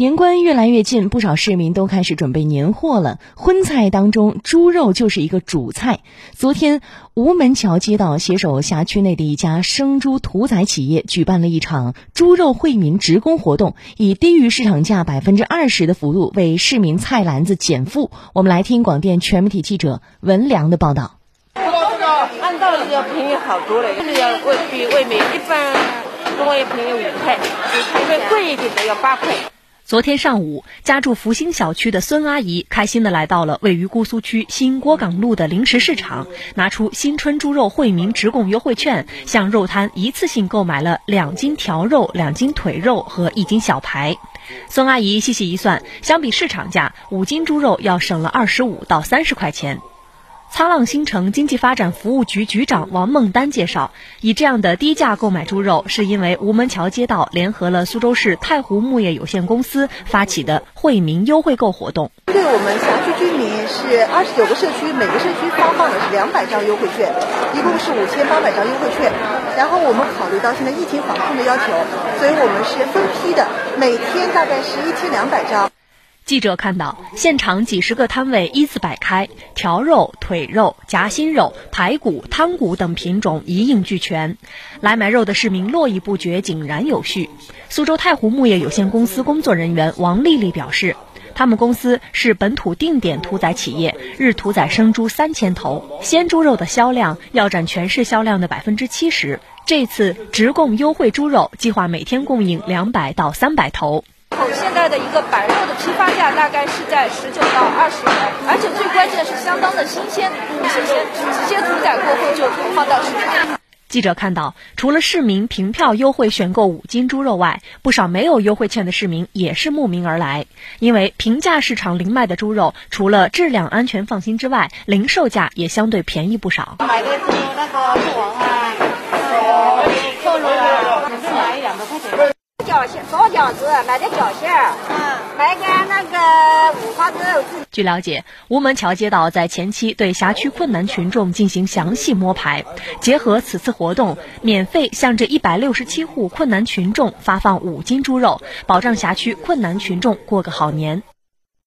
年关越来越近，不少市民都开始准备年货了。荤菜当中，猪肉就是一个主菜。昨天，吴门桥街道携手辖区内的一家生猪屠宰企业，举办了一场猪肉惠民职工活动，以低于市场价百分之二十的幅度为市民菜篮子减负。我们来听广电全媒体记者文良的报道。按道理要便宜好多了，这个要为比外面一般多要便宜五块，因为贵一点的要八块。昨天上午，家住福兴小区的孙阿姨开心地来到了位于姑苏区新郭岗路的临时市场，拿出新春猪肉惠民直供优惠券，向肉摊一次性购买了两斤条肉、两斤腿肉和一斤小排。孙阿姨细细一算，相比市场价，五斤猪肉要省了二十五到三十块钱。沧浪新城经济发展服务局局长王梦丹介绍，以这样的低价购买猪肉，是因为吴门桥街道联合了苏州市太湖牧业有限公司发起的惠民优惠购活动。对我们辖区居民是二十九个社区，每个社区发放的是两百张优惠券，一共是五千八百张优惠券。然后我们考虑到现在疫情防控的要求，所以我们是分批的，每天大概是一千两百张。记者看到，现场几十个摊位依次摆开，条肉、腿肉、夹心肉、排骨、汤骨等品种一应俱全。来买肉的市民络绎不绝，井然有序。苏州太湖牧业有限公司工作人员王丽丽表示，他们公司是本土定点屠宰企业，日屠宰生猪三千头，鲜猪肉的销量要占全市销量的百分之七十。这次直供优惠猪肉，计划每天供应两百到三百头。现在的一个白肉的批发价大概是在十九到二十元，而且最关键是相当的新鲜，新鲜直接屠宰过后就放到市场。记者看到，除了市民凭票优惠选购五斤猪肉外，不少没有优惠券的市民也是慕名而来，因为平价市场零卖的猪肉，除了质量安全放心之外，零售价也相对便宜不少。买的是那个兔王啊，瘦肉啊，每次买两百块钱。饺馅包饺子，买点饺馅儿，嗯，买点那个五花肉。据了解，吴门桥街道在前期对辖区困难群众进行详细摸排，结合此次活动，免费向这一百六十七户困难群众发放五斤猪肉，保障辖区困难群众过个好年。